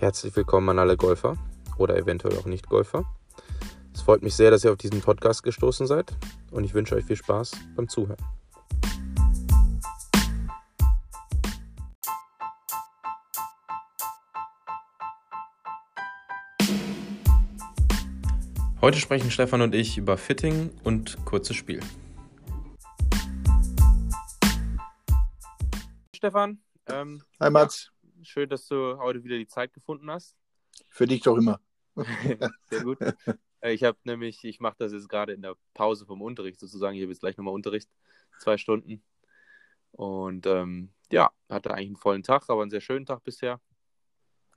Herzlich willkommen an alle Golfer oder eventuell auch Nicht-Golfer. Es freut mich sehr, dass ihr auf diesen Podcast gestoßen seid und ich wünsche euch viel Spaß beim Zuhören. Heute sprechen Stefan und ich über Fitting und kurzes Spiel. Stefan. Ähm, Hi Mats. Ja, schön, dass du heute wieder die Zeit gefunden hast. Für dich doch immer. Sehr gut. Äh, ich habe nämlich, ich mache das jetzt gerade in der Pause vom Unterricht sozusagen. Habe jetzt gleich nochmal Unterricht, zwei Stunden. Und ähm, ja, hatte eigentlich einen vollen Tag, aber einen sehr schönen Tag bisher.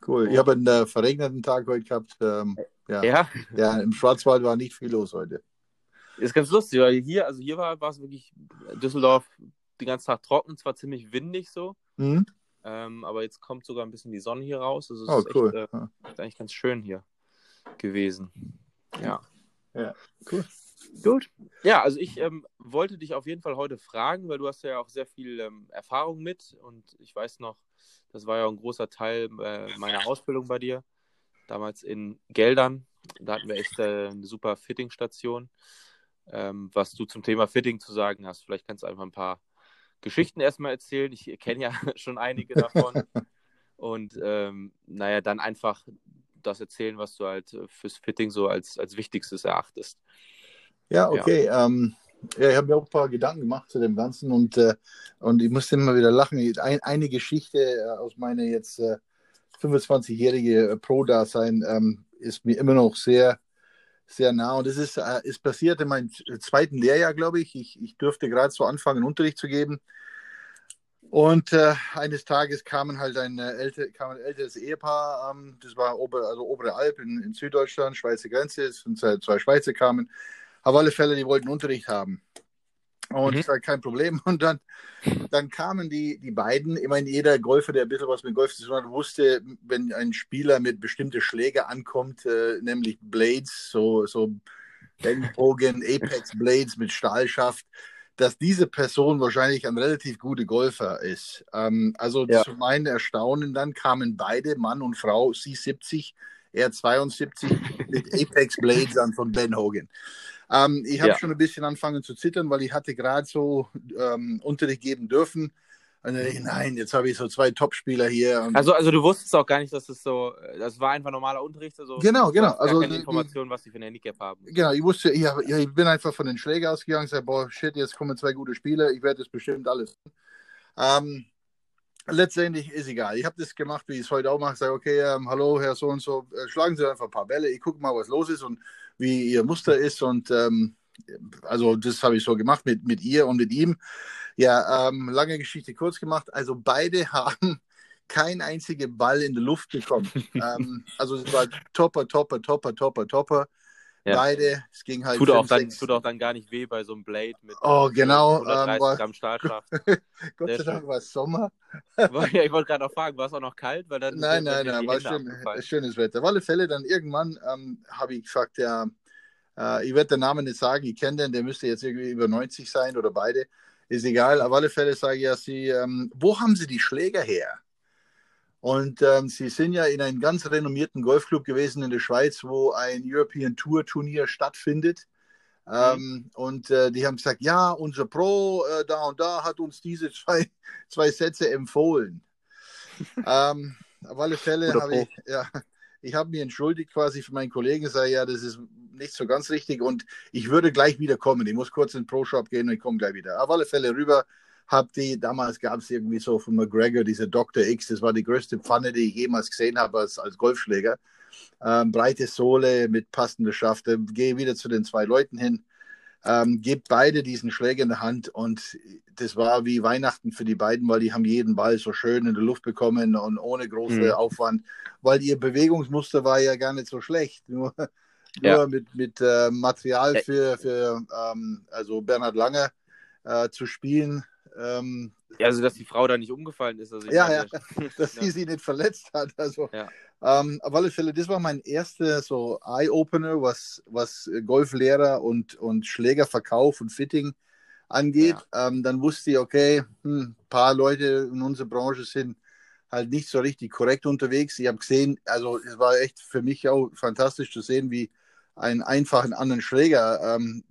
Cool. Ich habe einen äh, verregneten Tag heute gehabt. Ähm, ja. ja. Ja, im Schwarzwald war nicht viel los heute. Ist ganz lustig, weil hier, also hier war, war es wirklich Düsseldorf den ganzen Tag trocken, zwar ziemlich windig so, mhm. Ähm, aber jetzt kommt sogar ein bisschen die Sonne hier raus. Also es oh, ist cool. echt, äh, ist eigentlich ganz schön hier gewesen. Ja. Ja, cool. Gut. Ja, also ich ähm, wollte dich auf jeden Fall heute fragen, weil du hast ja auch sehr viel ähm, Erfahrung mit und ich weiß noch, das war ja ein großer Teil äh, meiner Ausbildung bei dir, damals in Geldern. Da hatten wir echt äh, eine super Fitting-Station. Ähm, was du zum Thema Fitting zu sagen hast. Vielleicht kannst du einfach ein paar Geschichten erstmal erzählen. Ich kenne ja schon einige davon. Und ähm, naja, dann einfach das erzählen, was du halt fürs Fitting so als, als Wichtigstes erachtest. Ja, okay. Ja. Ähm, ja, ich habe mir auch ein paar Gedanken gemacht zu dem Ganzen und, äh, und ich musste immer wieder lachen. Ein, eine Geschichte äh, aus meiner jetzt äh, 25-jährige Pro-Dasein ähm, ist mir immer noch sehr sehr nah. Und es ist, äh, ist passiert in meinem zweiten Lehrjahr, glaube ich. Ich, ich durfte gerade so anfangen, Unterricht zu geben. Und äh, eines Tages kamen halt ein, äh, älter, kam ein älteres Ehepaar, ähm, das war Ober, also obere Alp in, in Süddeutschland, Schweizer Grenze, und zwei Schweizer kamen. Auf alle Fälle, die wollten Unterricht haben. Und mhm. halt kein Problem. Und dann, dann kamen die, die beiden. Ich meine, jeder Golfer, der ein bisschen was mit Golf zu tun hat, wusste, wenn ein Spieler mit bestimmten Schläger ankommt, äh, nämlich Blades, so, so Ellenbogen, Apex Blades mit Stahlschaft, dass diese Person wahrscheinlich ein relativ guter Golfer ist. Ähm, also ja. zu meinem Erstaunen dann kamen beide, Mann und Frau, sie 70, er 72, mit Apex Blades an von Ben Hogan. Ähm, ich habe ja. schon ein bisschen angefangen zu zittern, weil ich hatte gerade so ähm, Unterricht geben dürfen. Und dann, nein, jetzt habe ich so zwei Topspieler hier. also, also du wusstest auch gar nicht, dass es so, das war einfach normaler Unterricht. Also genau, genau. Also keine Information, was die für ein Handicap haben. Genau, ich wusste, ich, ich bin einfach von den Schlägen ausgegangen, sage, boah, shit, jetzt kommen zwei gute Spieler, ich werde das bestimmt alles. Ähm, letztendlich ist egal. Ich habe das gemacht, wie ich es heute auch mache. Sage, okay, ähm, hallo, Herr so und so, äh, schlagen Sie einfach ein paar Bälle. Ich gucke mal, was los ist und wie Ihr Muster ist. Und ähm, also das habe ich so gemacht mit, mit ihr und mit ihm. Ja, ähm, lange Geschichte kurz gemacht. Also beide haben keinen einzigen Ball in die Luft bekommen. ähm, also es war topper, topper, topper, topper, topper. Ja. Beide, es ging halt. Tut, fünf, auch dann, tut auch dann gar nicht weh bei so einem Blade mit oh, genau, 130 ähm, Gramm Stahlkraft. Gott sei Dank war es Sommer. ja, ich wollte gerade noch fragen, war es auch noch kalt? Weil dann nein, nein, nein, war schön, schönes Wetter. Auf alle Fälle, dann irgendwann ähm, habe ich gesagt, ja, äh, ich werde den Namen nicht sagen, ich kenne den, der müsste jetzt irgendwie über 90 sein oder beide. Ist egal, auf alle Fälle sage ich ja, Sie, ähm, wo haben Sie die Schläger her? Und ähm, Sie sind ja in einem ganz renommierten Golfclub gewesen in der Schweiz, wo ein European Tour Turnier stattfindet. Mhm. Ähm, und äh, die haben gesagt, ja, unser Pro äh, da und da hat uns diese zwei, zwei Sätze empfohlen. ähm, auf alle Fälle habe ich, ja, ich habe mich entschuldigt quasi für meinen Kollegen, sage ja, das ist nicht so ganz richtig und ich würde gleich wieder kommen. Ich muss kurz in den Pro-Shop gehen und ich komme gleich wieder. Auf alle Fälle rüber, habe die, damals gab es irgendwie so von McGregor, diese Dr. X, das war die größte Pfanne, die ich jemals gesehen habe als, als Golfschläger. Ähm, breite Sohle mit passender Schaft. Gehe wieder zu den zwei Leuten hin, ähm, gebe beide diesen Schläger in der Hand und das war wie Weihnachten für die beiden, weil die haben jeden Ball so schön in der Luft bekommen und ohne großen mhm. Aufwand, weil ihr Bewegungsmuster war ja gar nicht so schlecht. Nur, ja. nur mit, mit äh, Material für, für ähm, also Bernhard Lange äh, zu spielen ähm, ja, also dass die Frau da nicht umgefallen ist. Also ja, ja, dass sie sie nicht verletzt hat. Also, ja. ähm, auf alle Fälle, das war mein erster so Eye-Opener, was, was Golflehrer und, und Schlägerverkauf und Fitting angeht. Ja. Ähm, dann wusste ich, okay, ein hm, paar Leute in unserer Branche sind halt nicht so richtig korrekt unterwegs. Ich habe gesehen, also es war echt für mich auch fantastisch zu sehen, wie ein einfachen anderen Schläger ähm,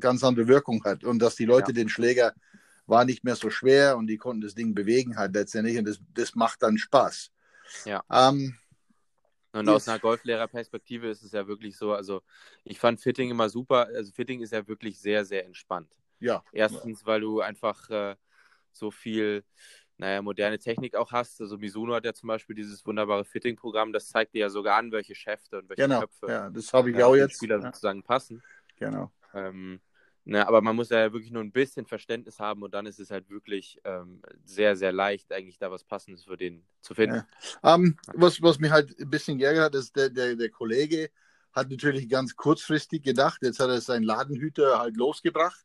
ganz andere Wirkung hat und dass die Leute ja. den Schläger war nicht mehr so schwer und die konnten das Ding bewegen halt letztendlich und das, das macht dann Spaß. Ja. Ähm, und aus einer Golflehrerperspektive ist es ja wirklich so, also ich fand Fitting immer super, also Fitting ist ja wirklich sehr, sehr entspannt. Ja. Erstens, weil du einfach äh, so viel, naja, moderne Technik auch hast. Also Mizuno hat ja zum Beispiel dieses wunderbare Fitting-Programm, das zeigt dir ja sogar an, welche Schäfte und welche genau. Köpfe ja, das habe ich auch jetzt. Spieler ja. sozusagen passen. Genau. Ähm, Ne, aber man muss ja wirklich nur ein bisschen Verständnis haben und dann ist es halt wirklich ähm, sehr, sehr leicht, eigentlich da was Passendes für den zu finden. Ja. Um, ähm, was, was mich halt ein bisschen geärgert hat, ist, der, der, der Kollege hat natürlich ganz kurzfristig gedacht, jetzt hat er seinen Ladenhüter halt losgebracht,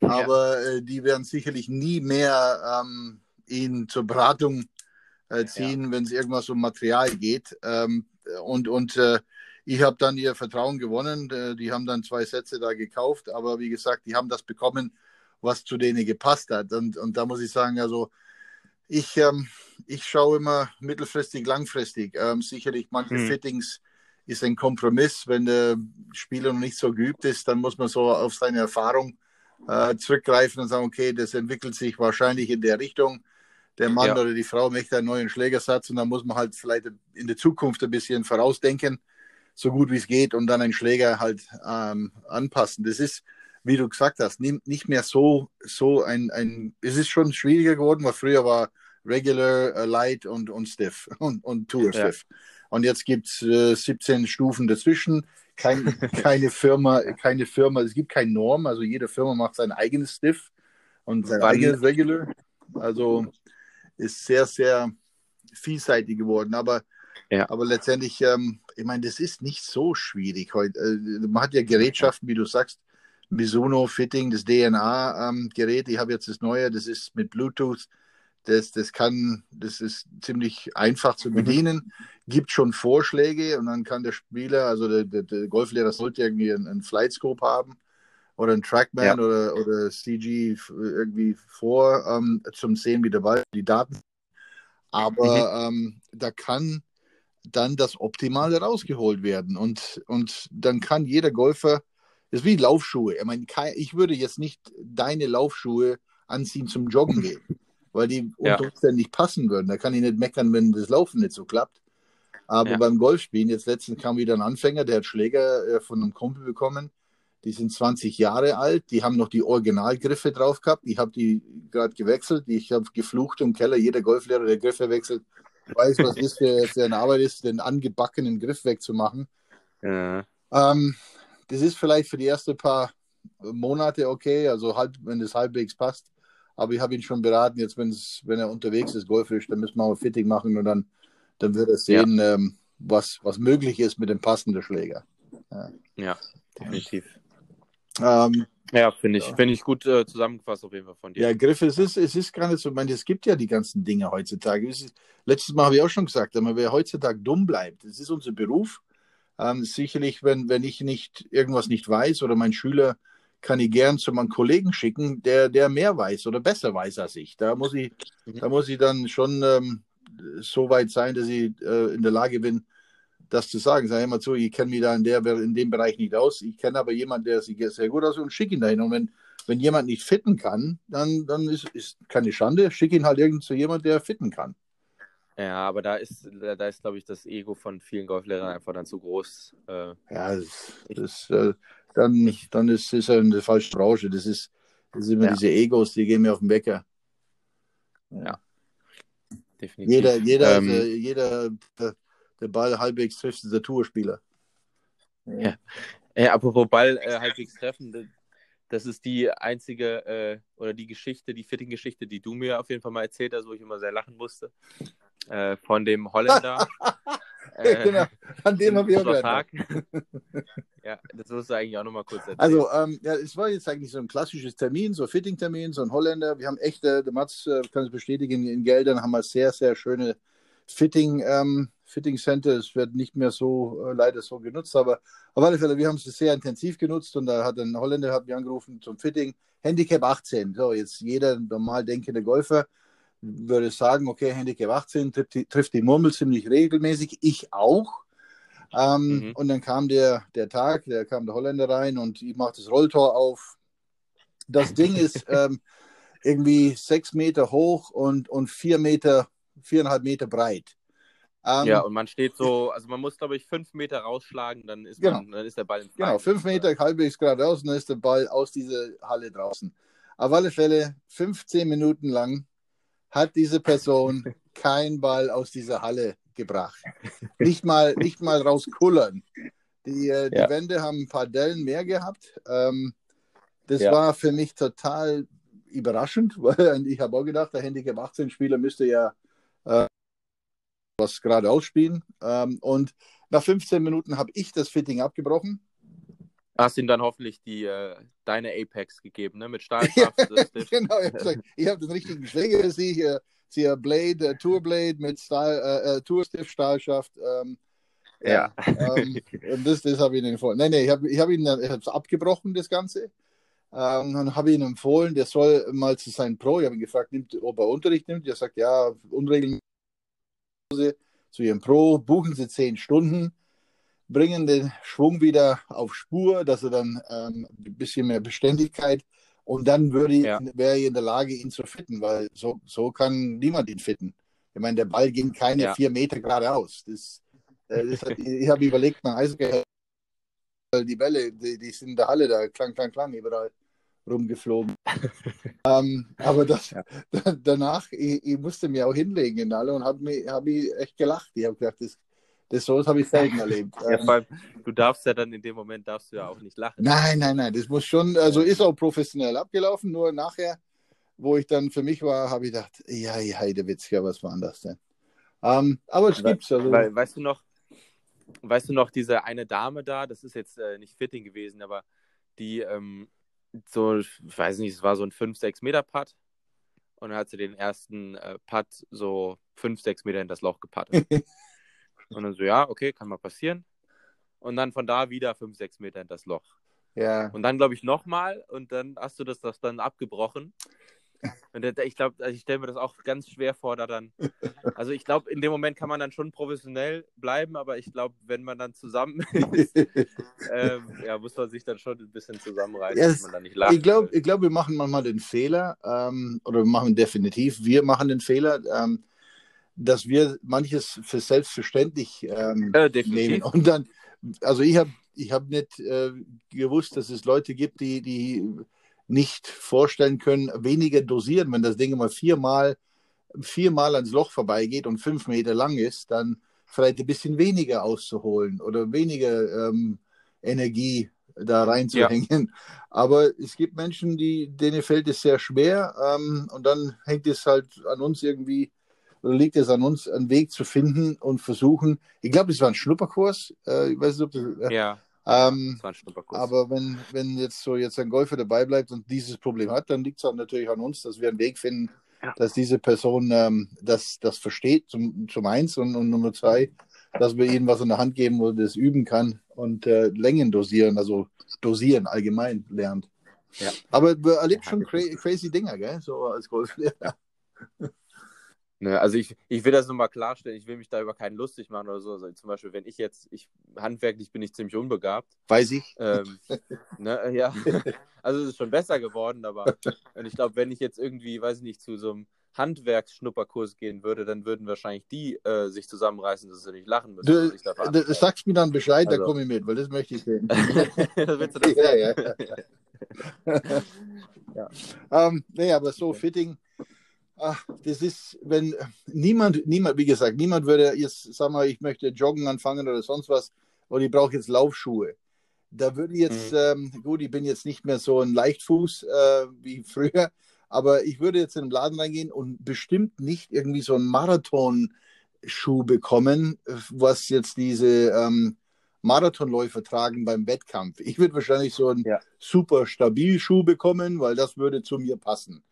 aber ja. äh, die werden sicherlich nie mehr ähm, ihn zur Beratung äh, ziehen, ja. wenn es irgendwas um Material geht. Ähm, und und äh, ich habe dann ihr Vertrauen gewonnen. Äh, die haben dann zwei Sätze da gekauft, aber wie gesagt, die haben das bekommen, was zu denen gepasst hat. Und, und da muss ich sagen, also ich, ähm, ich schaue immer mittelfristig, langfristig. Ähm, sicherlich manche hm. Fittings ist ein Kompromiss. Wenn der Spieler noch nicht so geübt ist, dann muss man so auf seine Erfahrung äh, zurückgreifen und sagen, okay, das entwickelt sich wahrscheinlich in der Richtung. Der Mann ja. oder die Frau möchte einen neuen Schlägersatz und dann muss man halt vielleicht in der Zukunft ein bisschen vorausdenken so gut wie es geht und dann einen Schläger halt ähm, anpassen. Das ist, wie du gesagt hast, nicht mehr so, so ein, ein, es ist schon schwieriger geworden, weil früher war Regular, uh, Light und, und Stiff und, und Tour ja. Stiff. Und jetzt gibt es äh, 17 Stufen dazwischen. Kein, keine Firma, keine Firma, es gibt keine Norm, also jede Firma macht sein eigenes Stiff und sein Wann? eigenes Regular. Also ist sehr, sehr vielseitig geworden. Aber ja. Aber letztendlich, ähm, ich meine, das ist nicht so schwierig heute. Äh, man hat ja Gerätschaften, wie du sagst, Mizuno Fitting, das DNA-Gerät. Ähm, ich habe jetzt das neue, das ist mit Bluetooth. Das, das kann, das ist ziemlich einfach zu mhm. bedienen. Mhm. Gibt schon Vorschläge und dann kann der Spieler, also der, der, der Golflehrer sollte irgendwie einen, einen Flightscope haben oder einen Trackman ja. oder, oder CG irgendwie vor ähm, zum Sehen, wie der Ball die Daten. Aber mhm. ähm, da kann dann das Optimale rausgeholt werden. Und, und dann kann jeder Golfer, das ist wie Laufschuhe. Ich, meine, ich würde jetzt nicht deine Laufschuhe anziehen zum Joggen gehen, weil die ja. unter Umständen nicht passen würden. Da kann ich nicht meckern, wenn das Laufen nicht so klappt. Aber ja. beim Golfspielen, jetzt letztens kam wieder ein Anfänger, der hat Schläger äh, von einem Kumpel bekommen. Die sind 20 Jahre alt, die haben noch die Originalgriffe drauf gehabt. Ich habe die gerade gewechselt. Ich habe geflucht im Keller. Jeder Golflehrer, der Griffe wechselt, weiß, was ist für, für eine Arbeit ist, den angebackenen Griff wegzumachen. Ja. Ähm, das ist vielleicht für die ersten paar Monate okay, also halt, wenn es halbwegs passt. Aber ich habe ihn schon beraten, jetzt wenn er unterwegs ist, golfisch, dann müssen wir mal Fitting machen und dann, dann wird er sehen, ja. ähm, was, was möglich ist mit dem passenden Schläger. Ja, ja definitiv. Ähm, ja, finde ich, ja. Find ich gut äh, zusammengefasst auf jeden Fall von dir. Ja, Griff, es ist, es ist gar nicht so, ich meine, es gibt ja die ganzen Dinge heutzutage. Ist, letztes Mal habe ich auch schon gesagt, aber wer heutzutage dumm bleibt, das ist unser Beruf. Ähm, sicherlich, wenn, wenn ich nicht irgendwas nicht weiß oder mein Schüler kann ich gern zu meinem Kollegen schicken, der, der mehr weiß oder besser weiß als ich. Da muss ich, mhm. da muss ich dann schon ähm, so weit sein, dass ich äh, in der Lage bin, das zu sagen. Sag immer zu, ich kenne mich da in, der, in dem Bereich nicht aus. Ich kenne aber jemanden, der sich sehr gut aus und schicke ihn dahin. Und wenn, wenn jemand nicht fitten kann, dann, dann ist, ist keine Schande. Schick ihn halt irgend zu jemand, der fitten kann. Ja, aber da ist, da ist, glaube ich, das Ego von vielen Golflehrern einfach dann zu groß. Äh, ja, das, das äh, dann, dann ist es eine falsche Branche. Das ist, das ist immer ja. diese Egos, die gehen mir auf den Wecker. Ja. ja. Definitiv. Jeder, jeder, ähm, äh, jeder, der Ball halbwegs trifft, ist der Tourspieler. Ja. ja. apropos Ball äh, halbwegs treffen, das ist die einzige äh, oder die Geschichte, die Fitting-Geschichte, die du mir auf jeden Fall mal erzählt hast, wo ich immer sehr lachen musste. Äh, von dem Holländer. äh, genau, an dem habe ich auch gehört. ja, das musst du eigentlich auch nochmal kurz erzählen. Also, ähm, ja, es war jetzt eigentlich so ein klassisches Termin, so Fitting-Termin, so ein Holländer. Wir haben echt, äh, der Mats äh, kann es bestätigen, in Geldern haben wir sehr, sehr schöne Fitting, ähm, Fitting Center. Es wird nicht mehr so äh, leider so genutzt, aber auf alle Fälle, wir haben es sehr intensiv genutzt und da hat ein Holländer hat mich angerufen zum Fitting. Handicap 18. So, jetzt jeder normal denkende Golfer, würde sagen, okay, Handicap 18 trifft die, trifft die Murmel ziemlich regelmäßig, ich auch. Ähm, mhm. Und dann kam der, der Tag, da kam der Holländer rein und ich mache das Rolltor auf. Das Ding ist ähm, irgendwie sechs Meter hoch und, und vier Meter, viereinhalb Meter breit. Ähm, ja, und man steht so, also man muss, glaube ich, fünf Meter rausschlagen, dann ist, man, genau. dann ist der Ball im Genau, fünf Meter halbwegs geradeaus und dann ist der Ball aus dieser Halle draußen. Auf alle Fälle, 15 Minuten lang hat diese Person keinen Ball aus dieser Halle gebracht. Nicht mal, nicht mal rauskullern. Die, äh, die ja. Wände haben ein paar Dellen mehr gehabt. Ähm, das ja. war für mich total überraschend, weil ich habe auch gedacht, der Handicap 18 Spieler müsste ja äh, was gerade ausspielen. Ähm, und nach 15 Minuten habe ich das Fitting abgebrochen. Hast ihm dann hoffentlich die, äh, deine Apex gegeben, ne? Mit Stahlkraft. genau, ich habe den richtigen Schläger, sehe hier, sehe Blade, äh, Tourblade mit Stahl, äh, äh Tourstift, Stahlschaft. Ähm, ja. ähm, und das, das habe ich Ihnen empfohlen. Nein, nein, ich habe ich hab ihn ich abgebrochen, das Ganze. Ähm, dann habe ich ihm empfohlen, der soll mal zu seinem Pro. Ich habe ihn gefragt, nimmt, ob er Unterricht nimmt. Er sagt, ja, unregelmäßig zu Ihrem Pro, buchen Sie zehn Stunden, bringen den Schwung wieder auf Spur, dass er dann ähm, ein bisschen mehr Beständigkeit und dann würde ja. wäre ich in der Lage, ihn zu fitten, weil so, so kann niemand ihn fitten. Ich meine, der Ball ging keine ja. vier Meter geradeaus. Das, äh, das hat, ich habe überlegt, mein Eishockey, die Bälle, die, die, sind in der Halle, da klang, klang, klang, überall rumgeflogen. ähm, aber das, ja. danach, ich, ich, musste mir auch hinlegen in alle und habe hab ich echt gelacht. Ich habe gedacht, das, das so habe ich selten erlebt. Ja, vor allem, du darfst ja dann in dem Moment darfst du ja auch nicht lachen. Nein, nein, nein, das muss schon, also ist auch professionell abgelaufen, nur nachher, wo ich dann für mich war, habe ich gedacht, ja, Heidewitz, ja, was war das denn? Ähm, aber es gibt's. Also, Weil, weißt du noch, weißt du noch, diese eine Dame da, das ist jetzt äh, nicht Fitting gewesen, aber die ähm, so, ich weiß nicht, es war so ein 5-6 Meter Putt. Und dann hat sie den ersten äh, Putt so 5, 6 Meter in das Loch gepattet. und dann so, ja, okay, kann mal passieren. Und dann von da wieder 5, 6 Meter in das Loch. Ja. Und dann, glaube ich, nochmal und dann hast du das, das dann abgebrochen. Und ich glaube, also ich stelle mir das auch ganz schwer vor, da dann. Also ich glaube, in dem Moment kann man dann schon professionell bleiben, aber ich glaube, wenn man dann zusammen ist, ähm, ja, muss man sich dann schon ein bisschen zusammenreißen, yes. dass man dann nicht lacht. Ich glaube, ich glaub, wir machen manchmal den Fehler, ähm, oder wir machen definitiv, wir machen den Fehler, ähm, dass wir manches für selbstverständlich äh, nehmen. Und dann, also ich habe ich hab nicht äh, gewusst, dass es Leute gibt, die, die nicht vorstellen können, weniger dosieren. Wenn das Ding mal viermal, viermal ans Loch vorbeigeht und fünf Meter lang ist, dann vielleicht ein bisschen weniger auszuholen oder weniger ähm, Energie da reinzuhängen. Ja. Aber es gibt Menschen, die, denen fällt es sehr schwer ähm, und dann hängt es halt an uns irgendwie, oder liegt es an uns, einen Weg zu finden und versuchen. Ich glaube, es war ein Schnupperkurs. Äh, ich weiß nicht, ob das, äh, ja. Ähm, aber wenn, wenn jetzt so jetzt ein Golfer dabei bleibt und dieses Problem hat, dann liegt es auch natürlich an uns, dass wir einen Weg finden, ja. dass diese Person ähm, das, das versteht, zum, zum eins und, und Nummer zwei, dass wir ihnen was in der Hand geben, wo er das üben kann und äh, Längen dosieren, also dosieren allgemein lernt. Ja. Aber man erlebt schon cra crazy Dinger, gell? so als Golflehrer. Ne, also ich, ich will das nochmal klarstellen, ich will mich da über keinen lustig machen oder so. Also zum Beispiel, wenn ich jetzt, ich handwerklich bin ich ziemlich unbegabt. Weiß ich. Ähm, ne, ja. Also es ist schon besser geworden, aber und ich glaube, wenn ich jetzt irgendwie, weiß ich nicht, zu so einem Handwerksschnupperkurs gehen würde, dann würden wahrscheinlich die äh, sich zusammenreißen, dass sie nicht lachen müssen. Du, du sagst mir dann Bescheid, also. dann komme ich mit, weil das möchte ich sehen. das willst du das ja, ja, ja. ja. Ähm, nee, aber so Fitting ach, das ist, wenn niemand, niemand, wie gesagt, niemand würde jetzt, sagen wir, ich möchte joggen anfangen oder sonst was und ich brauche jetzt Laufschuhe. Da würde ich jetzt, mhm. ähm, gut, ich bin jetzt nicht mehr so ein Leichtfuß äh, wie früher, aber ich würde jetzt in den Laden reingehen und bestimmt nicht irgendwie so einen Marathonschuh bekommen, was jetzt diese ähm, Marathonläufer tragen beim Wettkampf. Ich würde wahrscheinlich so einen ja. super Stabilschuh bekommen, weil das würde zu mir passen.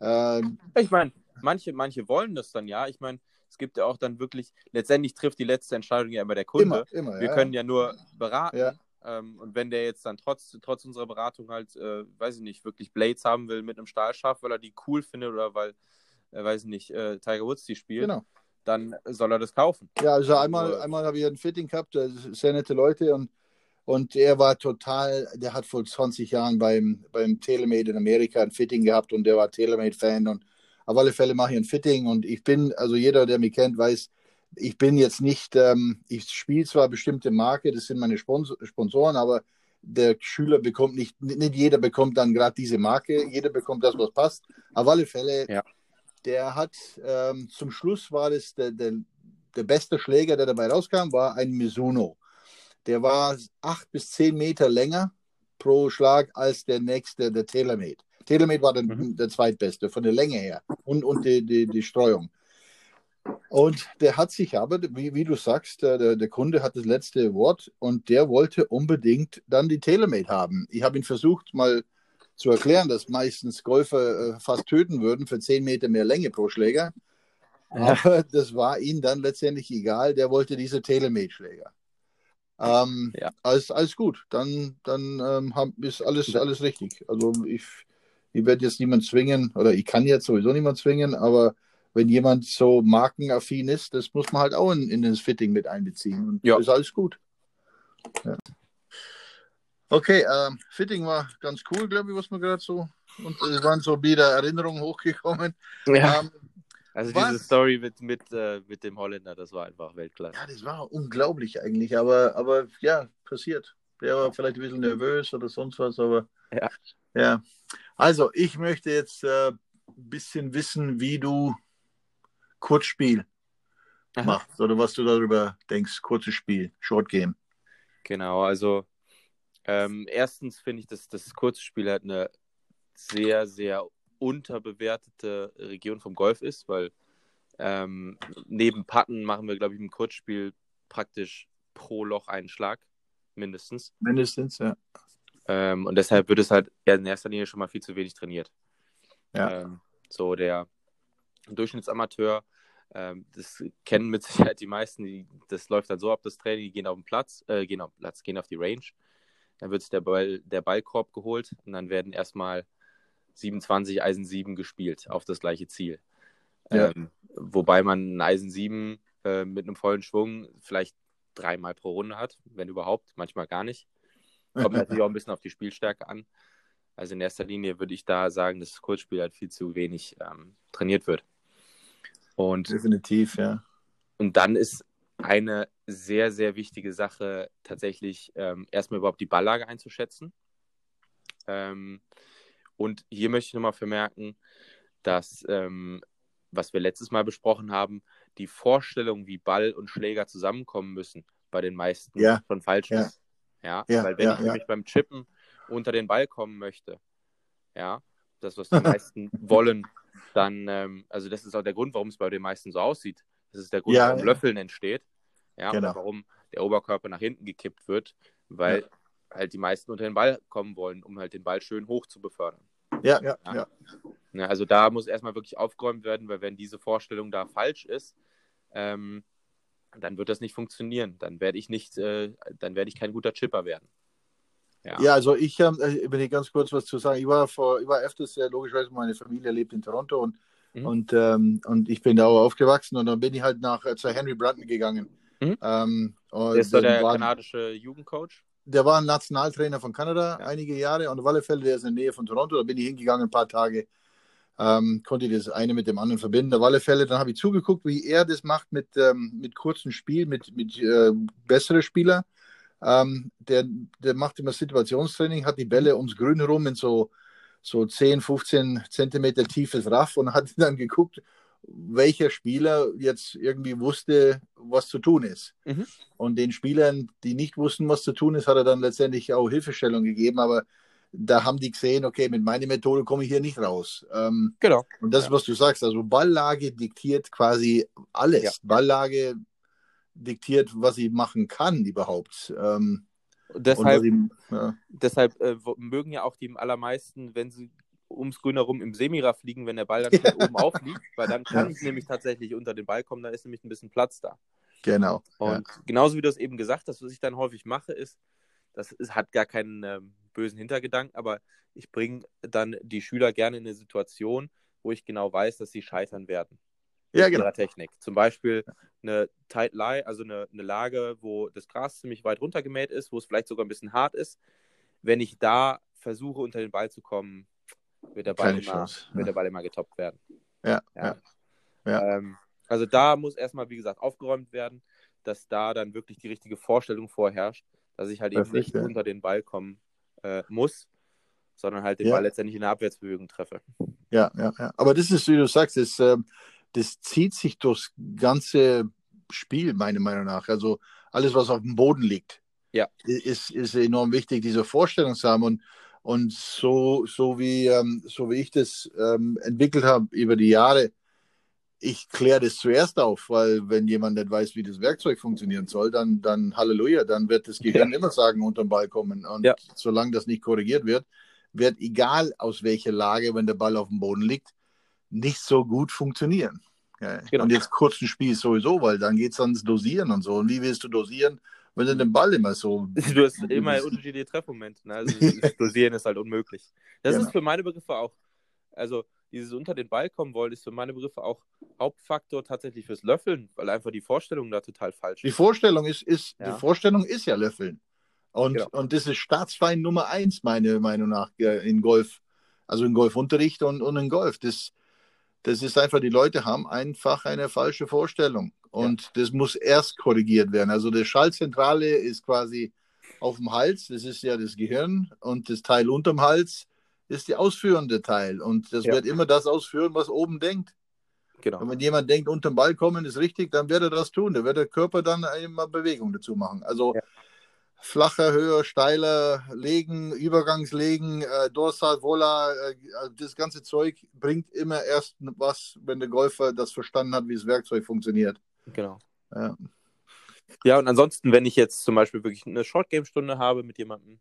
Ähm, ich meine, manche, manche wollen das dann ja. Ich meine, es gibt ja auch dann wirklich, letztendlich trifft die letzte Entscheidung ja immer der Kunde. Immer, immer, Wir ja, können ja nur beraten. Ja. Ähm, und wenn der jetzt dann trotz, trotz unserer Beratung halt, äh, weiß ich nicht, wirklich Blades haben will mit einem Stahlschaft, weil er die cool findet oder weil äh, weiß nicht, äh, Tiger Woods die spielt, genau. dann soll er das kaufen. Ja, also einmal, also, einmal habe ich ein Fitting gehabt, sehr nette Leute und und er war total, der hat vor 20 Jahren beim, beim Telemade in Amerika ein Fitting gehabt und der war Telemade-Fan. Und auf alle Fälle mache ich ein Fitting. Und ich bin, also jeder, der mich kennt, weiß, ich bin jetzt nicht, ähm, ich spiele zwar bestimmte Marke, das sind meine Sponsoren, aber der Schüler bekommt nicht, nicht jeder bekommt dann gerade diese Marke, jeder bekommt das, was passt. Auf alle Fälle, ja. der hat, ähm, zum Schluss war das der, der, der beste Schläger, der dabei rauskam, war ein Mizuno. Der war acht bis zehn Meter länger pro Schlag als der nächste, der TaylorMade. TaylorMade war dann mhm. der zweitbeste von der Länge her und, und die, die, die Streuung. Und der hat sich aber, wie, wie du sagst, der, der Kunde hat das letzte Wort und der wollte unbedingt dann die TaylorMade haben. Ich habe ihn versucht mal zu erklären, dass meistens Golfer äh, fast töten würden für 10 Meter mehr Länge pro Schläger. Aber ja. das war ihm dann letztendlich egal. Der wollte diese TaylorMade-Schläger. Ähm, ja. alles, alles gut. Dann, dann ähm, ist alles, alles richtig. Also ich, ich werde jetzt niemand zwingen, oder ich kann jetzt sowieso niemand zwingen, aber wenn jemand so markenaffin ist, das muss man halt auch in, in das Fitting mit einbeziehen. Und ja. ist alles gut. Ja. Okay, ähm, Fitting war ganz cool, glaube ich, was wir gerade so. Und es waren so wieder Erinnerungen hochgekommen. Ja. Ähm, also Was? diese Story mit, mit, äh, mit dem Holländer, das war einfach Weltklasse. Ja, das war unglaublich eigentlich, aber, aber ja, passiert. Der war vielleicht ein bisschen nervös oder sonst was, aber ja. ja. Also, ich möchte jetzt äh, ein bisschen wissen, wie du Kurzspiel Aha. machst oder was du darüber denkst, kurzes Spiel, Short Game. Genau, also ähm, erstens finde ich, dass das Kurzspiel hat eine sehr, sehr unterbewertete Region vom Golf ist, weil ähm, neben Patten machen wir, glaube ich, im Kurzspiel praktisch pro Loch einen Schlag, mindestens. Mindestens, ja. Ähm, und deshalb wird es halt in erster Linie schon mal viel zu wenig trainiert. Ja. Ähm, so der Durchschnittsamateur, ähm, das kennen mit Sicherheit die meisten, die, das läuft dann so ab, das Training, die gehen auf den Platz, äh, gehen auf den Platz, gehen auf die Range, dann wird der, Ball, der Ballkorb geholt und dann werden erstmal 27 Eisen 7 gespielt auf das gleiche Ziel. Ja. Ähm, wobei man ein Eisen 7 äh, mit einem vollen Schwung vielleicht dreimal pro Runde hat, wenn überhaupt, manchmal gar nicht. Kommt natürlich auch ein bisschen auf die Spielstärke an. Also in erster Linie würde ich da sagen, dass das Kurzspiel halt viel zu wenig ähm, trainiert wird. Und, Definitiv, ja. Und dann ist eine sehr, sehr wichtige Sache tatsächlich ähm, erstmal überhaupt die Balllage einzuschätzen. Ähm, und hier möchte ich nochmal vermerken, dass, ähm, was wir letztes Mal besprochen haben, die Vorstellung, wie Ball und Schläger zusammenkommen müssen, bei den meisten ja. schon falsch ja. ist. Ja? ja, weil wenn ich nämlich beim Chippen unter den Ball kommen möchte, ja, das, was die meisten wollen, dann, ähm, also das ist auch der Grund, warum es bei den meisten so aussieht. Das ist der Grund, warum Löffeln entsteht. Ja, genau. warum der Oberkörper nach hinten gekippt wird, weil halt die meisten unter den Ball kommen wollen, um halt den Ball schön hoch zu befördern. Ja, ja, ja. ja. ja also da muss erstmal wirklich aufgeräumt werden, weil wenn diese Vorstellung da falsch ist, ähm, dann wird das nicht funktionieren. Dann werde ich nicht, äh, dann werde ich kein guter Chipper werden. Ja, ja also ich ähm, äh, will ganz kurz was zu sagen. Ich war vor, ich war öfters, ja, logischerweise, meine Familie lebt in Toronto und, mhm. und, ähm, und ich bin da auch aufgewachsen und dann bin ich halt nach äh, zu Henry Brunton gegangen. Mhm. Ähm, der ist da der kanadische Jugendcoach? Der war ein Nationaltrainer von Kanada ja. einige Jahre und auf alle Fälle, der ist in der Nähe von Toronto. Da bin ich hingegangen ein paar Tage, ähm, konnte das eine mit dem anderen verbinden. Alle Fälle, dann habe ich zugeguckt, wie er das macht mit, ähm, mit kurzem Spiel, mit, mit äh, besseren Spielern. Ähm, der, der macht immer Situationstraining, hat die Bälle ums Grün herum in so, so 10, 15 Zentimeter tiefes Raff und hat dann geguckt, welcher Spieler jetzt irgendwie wusste, was zu tun ist. Mhm. Und den Spielern, die nicht wussten, was zu tun ist, hat er dann letztendlich auch Hilfestellung gegeben. Aber da haben die gesehen, okay, mit meiner Methode komme ich hier nicht raus. Ähm, genau. Und das ist, was du sagst. Also Balllage diktiert quasi alles. Ja. Balllage diktiert, was ich machen kann überhaupt. Ähm, deshalb, ich, ja. deshalb äh, mögen ja auch die allermeisten, wenn sie ums Grün herum im Semira fliegen, wenn der Ball dann ja. oben aufliegt, weil dann kann ich nämlich tatsächlich unter den Ball kommen, da ist nämlich ein bisschen Platz da. Genau. Und ja. genauso wie du es eben gesagt hast, was ich dann häufig mache, ist, das ist, hat gar keinen ähm, bösen Hintergedanken, aber ich bringe dann die Schüler gerne in eine Situation, wo ich genau weiß, dass sie scheitern werden. Ja, genau. Ihrer Technik. Zum Beispiel eine Tight Lie, also eine, eine Lage, wo das Gras ziemlich weit runtergemäht ist, wo es vielleicht sogar ein bisschen hart ist. Wenn ich da versuche, unter den Ball zu kommen, wird der Ball, immer, ja. wird der Ball immer getoppt werden. Ja, ja. ja. Ähm, also da muss erstmal, wie gesagt, aufgeräumt werden, dass da dann wirklich die richtige Vorstellung vorherrscht, dass ich halt Perfekt, eben nicht ja. unter den Ball kommen äh, muss, sondern halt den Ball letztendlich in der Abwärtsbewegung treffe. Ja, ja, ja. Aber das ist, wie du sagst, das, äh, das zieht sich durchs ganze Spiel, meiner Meinung nach. Also alles, was auf dem Boden liegt, ja. ist, ist enorm wichtig, diese Vorstellung zu haben. Und, und so, so, wie, ähm, so wie ich das ähm, entwickelt habe über die Jahre, ich kläre das zuerst auf, weil wenn jemand nicht weiß, wie das Werkzeug funktionieren soll, dann, dann Halleluja, dann wird das Gehirn ja. immer sagen, unter den Ball kommen. Und ja. solange das nicht korrigiert wird, wird egal aus welcher Lage, wenn der Ball auf dem Boden liegt, nicht so gut funktionieren. Ja. Genau. Und jetzt kurzen Spiel sowieso, weil dann geht es ans Dosieren und so. Und wie willst du dosieren, wenn du den Ball immer so. Du hast immer unterschiedliche Treffmomente. Ne? Also dosieren ist halt unmöglich. Das genau. ist für meine Begriffe auch, also dieses unter den Ball kommen wollen, ist für meine Begriffe auch Hauptfaktor tatsächlich fürs Löffeln, weil einfach die Vorstellung da total falsch ist. Die Vorstellung ist, ist ja. die Vorstellung ist ja Löffeln. Und, genau. und das ist Staatsfeind Nummer eins, meiner Meinung nach, in Golf. Also in Golfunterricht und, und in Golf. Das, das ist einfach, die Leute haben einfach eine falsche Vorstellung. Und ja. das muss erst korrigiert werden. Also die Schallzentrale ist quasi auf dem Hals, das ist ja das Gehirn. Und das Teil unterm Hals ist die ausführende Teil. Und das ja. wird immer das ausführen, was oben denkt. Genau. Und wenn jemand denkt, unterm Ball kommen ist richtig, dann wird er das tun. Da wird der Körper dann immer Bewegung dazu machen. Also ja flacher, höher, steiler legen, Übergangslegen, äh, Dorsal, Vola, äh, also das ganze Zeug bringt immer erst was, wenn der Golfer das verstanden hat, wie das Werkzeug funktioniert. Genau. Ja. ja, und ansonsten, wenn ich jetzt zum Beispiel wirklich eine Short-Game-Stunde habe mit jemandem,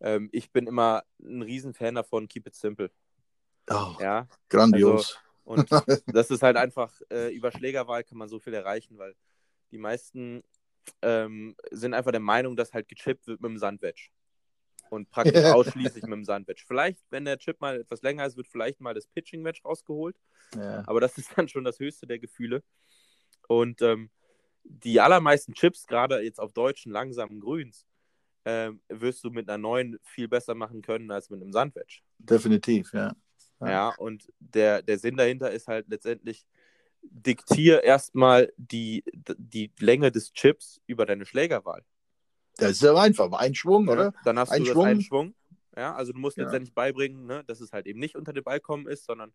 ähm, ich bin immer ein Riesenfan davon, keep it simple. Oh, ja, grandios. Also, und das ist halt einfach, äh, über Schlägerwahl kann man so viel erreichen, weil die meisten ähm, sind einfach der Meinung, dass halt gechippt wird mit dem Sandwedge. Und praktisch ausschließlich mit dem Sandwedge. Vielleicht, wenn der Chip mal etwas länger ist, wird vielleicht mal das Pitching-Wedge rausgeholt. Ja. Aber das ist dann schon das höchste der Gefühle. Und ähm, die allermeisten Chips, gerade jetzt auf deutschen langsamen Grüns, ähm, wirst du mit einer neuen viel besser machen können als mit einem Sandwedge. Definitiv, ja. Ja, ja und der, der Sinn dahinter ist halt letztendlich, diktiere erstmal die, die Länge des Chips über deine Schlägerwahl. Das ist aber einfach, ein Schwung, ja, oder? Dann hast ein du Schwung. einen Schwung. Ja, also du musst ja. letztendlich beibringen, ne, dass es halt eben nicht unter den Ball kommen ist, sondern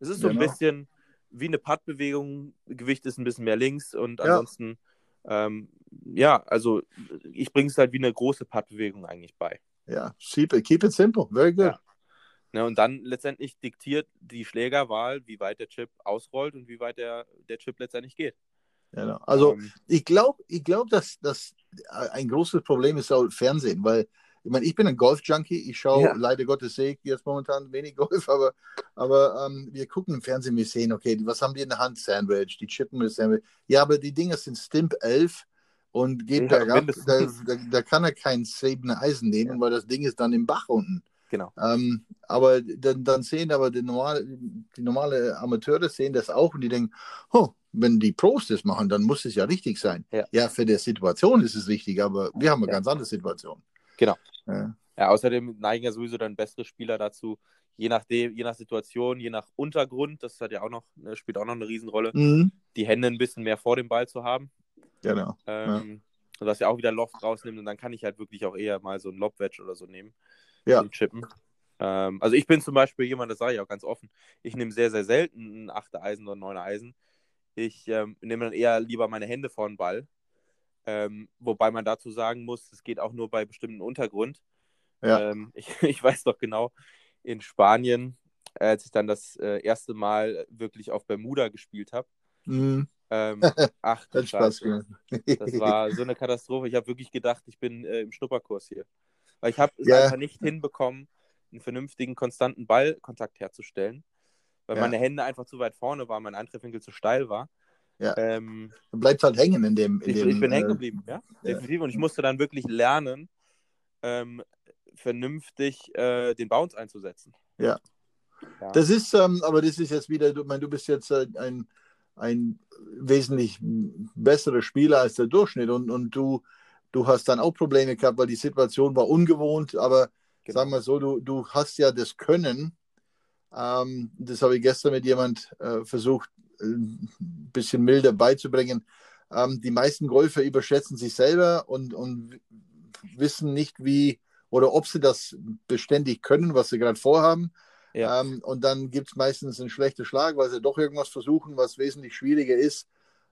es ist so genau. ein bisschen wie eine Puttbewegung. Gewicht ist ein bisschen mehr links und ja. ansonsten, ähm, ja, also ich bringe es halt wie eine große Puttbewegung eigentlich bei. Ja, keep it, keep it simple, very good. Ja. Ne, und dann letztendlich diktiert die Schlägerwahl, wie weit der Chip ausrollt und wie weit der, der Chip letztendlich geht. Genau. Also ähm, ich glaube, ich glaub, dass das ein großes Problem ist auch Fernsehen, weil ich meine, ich bin ein Golf-Junkie, ich schaue ja. leider Gottes sehe ich jetzt momentan wenig Golf, aber, aber ähm, wir gucken im Fernsehen, wir sehen, okay, was haben die in der Hand? Sandwich, die chippen mit Sandwich. Ja, aber die Dinger sind Stimp 11 und geht ja, bergab, da, da, da, kann er kein Sabener Eisen nehmen, ja. weil das Ding ist dann im Bach unten. Genau. Ähm, aber dann, dann, sehen aber die normale, die normale Amateure sehen das auch und die denken, oh, wenn die Pros das machen, dann muss es ja richtig sein. Ja, ja für die Situation ist es richtig, aber wir haben eine ganz andere Situation. Genau. Ja. ja. außerdem neigen ja sowieso dann bessere Spieler dazu, je nachdem, je nach Situation, je nach Untergrund, das hat ja auch noch, ne, spielt auch noch eine Riesenrolle, mhm. die Hände ein bisschen mehr vor dem Ball zu haben. Genau. Ähm, ja. Dass er auch wieder Loft rausnimmt und dann kann ich halt wirklich auch eher mal so ein Lob-Wedge oder so nehmen ja. chippen. Ähm, also ich bin zum Beispiel jemand, das sage ich auch ganz offen, ich nehme sehr, sehr selten ein 8 Eisen oder ein 9 Eisen. Ich ähm, nehme dann eher lieber meine Hände vor den Ball. Ähm, wobei man dazu sagen muss, es geht auch nur bei bestimmten Untergrund. Ja. Ähm, ich, ich, weiß doch genau, in Spanien, als ich dann das äh, erste Mal wirklich auf Bermuda gespielt habe, mhm. Ähm, ach, das, Spaß das war so eine Katastrophe. Ich habe wirklich gedacht, ich bin äh, im Schnupperkurs hier. Weil ich habe es ja. einfach nicht hinbekommen, einen vernünftigen, konstanten Ballkontakt herzustellen. Weil ja. meine Hände einfach zu weit vorne waren, mein Antreffwinkel zu steil war. Ja. Ähm, du bleibst halt hängen in dem. In ich, dem, ich bin äh, hängen geblieben, ja, definitiv. Und ich musste dann wirklich lernen, ähm, vernünftig äh, den Bounce einzusetzen. Ja. ja. das ist, ähm, aber das ist jetzt wieder, du, mein, du bist jetzt äh, ein, ein wesentlich besserer Spieler als der Durchschnitt und, und du, du hast dann auch Probleme gehabt, weil die Situation war ungewohnt, aber genau. sagen wir so, du, du hast ja das Können, ähm, das habe ich gestern mit jemand äh, versucht, ein bisschen milder beizubringen. Ähm, die meisten Golfer überschätzen sich selber und, und wissen nicht, wie oder ob sie das beständig können, was sie gerade vorhaben. Ja. Ähm, und dann gibt es meistens einen schlechten Schlag, weil sie doch irgendwas versuchen, was wesentlich schwieriger ist,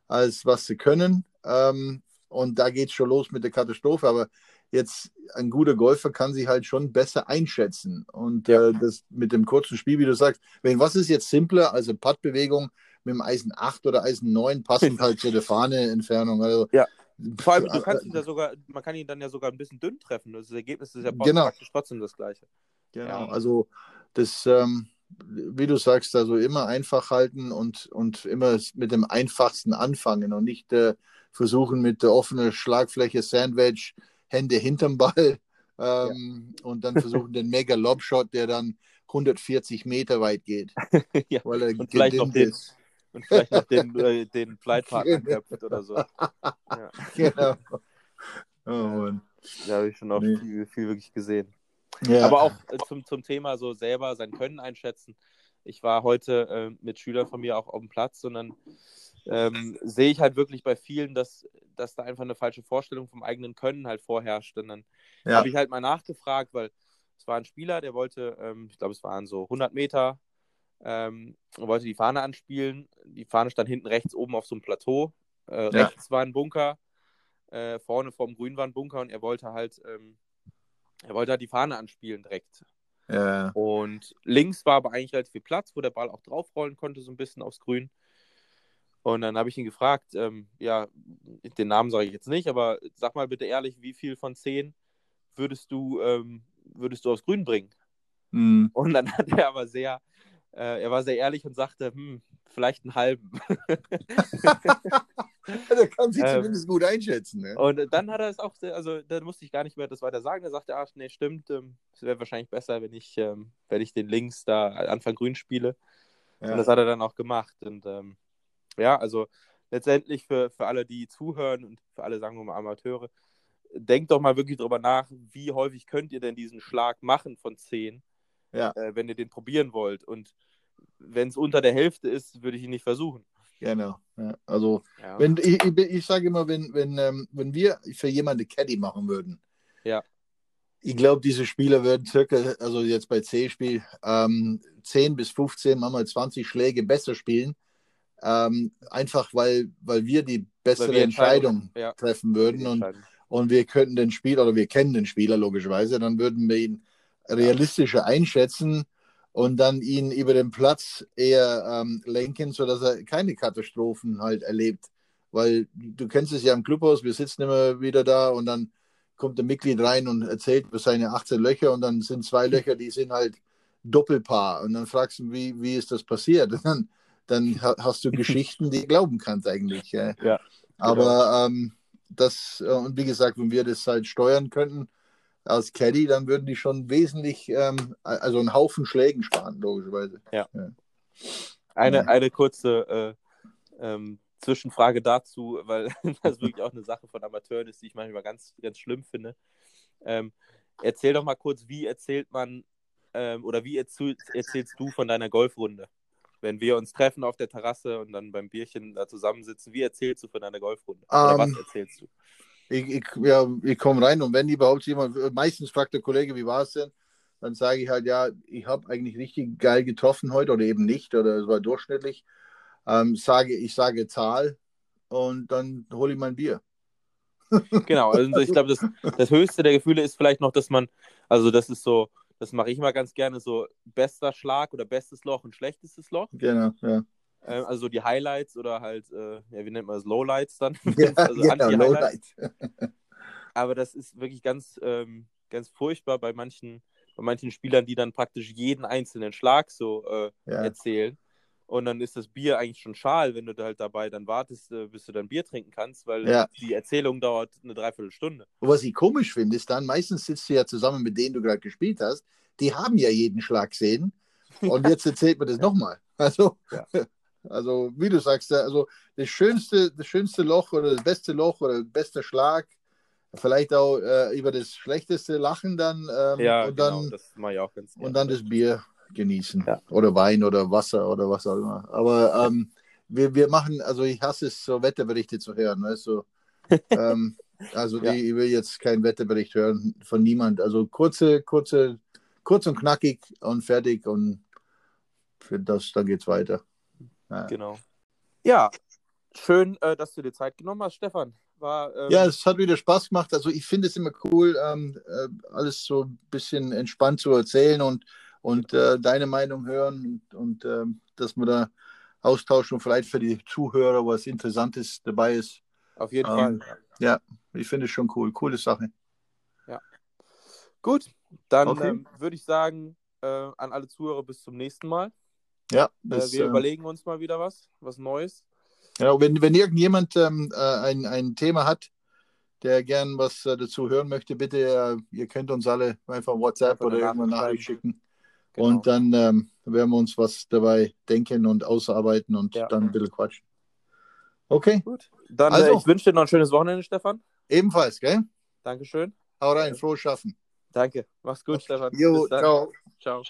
als was sie können. Ähm, und da geht es schon los mit der Katastrophe. Aber jetzt ein guter Golfer kann sich halt schon besser einschätzen. Und ja. äh, das mit dem kurzen Spiel, wie du sagst, wenn was ist jetzt simpler, also Puttbewegung mit dem Eisen 8 oder Eisen 9 passend halt zu der Fahne-Entfernung. Also, ja. Vor allem, du kannst ihn da sogar, man kann ihn dann ja sogar ein bisschen dünn treffen. Das Ergebnis ist ja genau. praktisch trotzdem das gleiche. Genau, ja. also das, ähm, wie du sagst, also immer einfach halten und, und immer mit dem einfachsten anfangen und nicht äh, versuchen mit der offenen Schlagfläche Sandwich, Hände hinterm Ball ähm, ja. und dann versuchen den Mega Lobshot, der dann 140 Meter weit geht. ja. weil er und vielleicht noch den, und vielleicht noch den, äh, den Flightpartner köpft oder so. Ja. Genau. Oh Mann. Da habe ich schon auch nee. viel, viel wirklich gesehen. Ja. Aber auch äh, zum, zum Thema so selber sein Können einschätzen. Ich war heute äh, mit Schülern von mir auch auf dem Platz und dann ähm, sehe ich halt wirklich bei vielen, dass, dass da einfach eine falsche Vorstellung vom eigenen Können halt vorherrscht. Und dann ja. habe ich halt mal nachgefragt, weil es war ein Spieler, der wollte, ähm, ich glaube, es waren so 100 Meter, ähm, wollte die Fahne anspielen. Die Fahne stand hinten rechts oben auf so einem Plateau. Äh, ja. Rechts war ein Bunker, äh, vorne vorm Grün war ein Bunker und er wollte halt, ähm, er wollte halt die Fahne anspielen direkt. Ja. Und links war aber eigentlich relativ viel Platz, wo der Ball auch draufrollen konnte, so ein bisschen aufs Grün. Und dann habe ich ihn gefragt, ähm, ja, den Namen sage ich jetzt nicht, aber sag mal bitte ehrlich, wie viel von zehn würdest du, ähm, würdest du aufs Grün bringen? Mhm. Und dann hat er aber sehr, äh, er war sehr ehrlich und sagte, hm, vielleicht einen halben. der kann sich ähm, zumindest gut einschätzen. Ne? Und dann hat er es auch, also da musste ich gar nicht mehr das weiter sagen. Er sagte, ach nee, stimmt, ähm, es wäre wahrscheinlich besser, wenn ich, ähm, wenn ich den links da Anfang grün spiele. Ja. Und das hat er dann auch gemacht. Und ähm, ja, also letztendlich für, für alle, die zuhören und für alle, sagen wir mal, Amateure, denkt doch mal wirklich drüber nach, wie häufig könnt ihr denn diesen Schlag machen von 10, ja. äh, wenn ihr den probieren wollt. Und wenn es unter der Hälfte ist, würde ich ihn nicht versuchen. Genau. Ja, also, ja. wenn ich, ich, ich sage immer, wenn, wenn, ähm, wenn wir für jemanden Caddy machen würden, ja. ich glaube, diese Spieler würden circa, also jetzt bei C-Spiel, ähm, 10 bis 15, manchmal 20 Schläge besser spielen, ähm, einfach weil, weil wir die bessere wir Entscheidung treffen würden und, und wir könnten den Spieler oder wir kennen den Spieler logischerweise, dann würden wir ihn realistischer einschätzen und dann ihn über den Platz eher ähm, lenken, sodass er keine Katastrophen halt erlebt. Weil du kennst es ja im Clubhaus, wir sitzen immer wieder da und dann kommt ein Mitglied rein und erzählt über seine 18 Löcher und dann sind zwei Löcher, die sind halt Doppelpaar. Und dann fragst du, wie, wie ist das passiert? Und dann dann hast du Geschichten, die du glauben kannst eigentlich. Ja. ja Aber ähm, das, äh, und wie gesagt, wenn wir das halt steuern könnten als Caddy, dann würden die schon wesentlich, ähm, also einen Haufen Schlägen sparen, logischerweise. Ja. ja. Eine, eine kurze äh, ähm, Zwischenfrage dazu, weil das wirklich auch eine Sache von Amateuren ist, die ich manchmal ganz, ganz schlimm finde. Ähm, erzähl doch mal kurz, wie erzählt man ähm, oder wie erzählst du von deiner Golfrunde? wenn wir uns treffen auf der Terrasse und dann beim Bierchen da zusammensitzen, wie erzählst du von deiner Golfrunde? Oder um, was ähm, erzählst du? Ich, ich, ja, ich komme rein und wenn überhaupt jemand, meistens fragt der Kollege, wie war es denn? Dann sage ich halt, ja, ich habe eigentlich richtig geil getroffen heute oder eben nicht oder es war durchschnittlich. Ähm, sage, ich sage Zahl und dann hole ich mein Bier. genau, also ich glaube, das, das höchste der Gefühle ist vielleicht noch, dass man, also das ist so, das mache ich mal ganz gerne, so bester Schlag oder bestes Loch und schlechtestes Loch. Genau, ja. Ähm, also die Highlights oder halt, äh, ja, wie nennt man das, Lowlights dann? Ja, also genau, Lowlights. Aber das ist wirklich ganz, ähm, ganz furchtbar bei manchen, bei manchen Spielern, die dann praktisch jeden einzelnen Schlag so äh, ja. erzählen. Und dann ist das Bier eigentlich schon schal, wenn du da halt dabei dann wartest, äh, bis du dann Bier trinken kannst, weil ja. die Erzählung dauert eine Dreiviertelstunde. Und was ich komisch finde, ist dann, meistens sitzt du ja zusammen mit denen du gerade gespielt hast, die haben ja jeden Schlag gesehen Und jetzt erzählt mir das nochmal. Also, ja. Also, wie du sagst, also das schönste, das schönste Loch oder das beste Loch oder bester Schlag, vielleicht auch äh, über das schlechteste Lachen dann. Ähm, ja, und genau, dann, das mache ich auch ganz Und dann das Bier genießen. Ja. Oder Wein oder Wasser oder was auch immer. Aber ähm, wir, wir machen, also ich hasse es, so Wetterberichte zu hören. Weißt du? ähm, also die, ja. ich will jetzt keinen Wetterbericht hören von niemand. Also kurze, kurze, kurz und knackig und fertig und für das, dann geht's weiter. Ja. Genau. Ja, schön, äh, dass du dir Zeit genommen hast, Stefan. War, ähm... Ja, es hat wieder Spaß gemacht. Also ich finde es immer cool, ähm, äh, alles so ein bisschen entspannt zu erzählen und, und äh, deine Meinung hören und, und ähm, dass wir da austauschen und vielleicht für die Zuhörer was Interessantes dabei ist. Auf jeden Fall. Ähm, ja, ich finde es schon cool. Coole Sache. Ja. Gut, dann okay. ähm, würde ich sagen, äh, an alle Zuhörer bis zum nächsten Mal. Ja, äh, das, äh, wir äh, überlegen uns mal wieder was, was Neues. Ja, wenn, wenn irgendjemand ähm, äh, ein, ein Thema hat, der gern was äh, dazu hören möchte, bitte, ihr könnt uns alle einfach WhatsApp einfach oder irgendwann Nachricht schicken. Genau. Und dann ähm, werden wir uns was dabei denken und ausarbeiten und ja. dann ein bisschen quatschen. Okay. Gut. Dann also, ich wünsche dir noch ein schönes Wochenende, Stefan. Ebenfalls, gell? Dankeschön. Hau rein, frohes Schaffen. Danke. Mach's gut, Stefan. Jo, ciao. Ciao.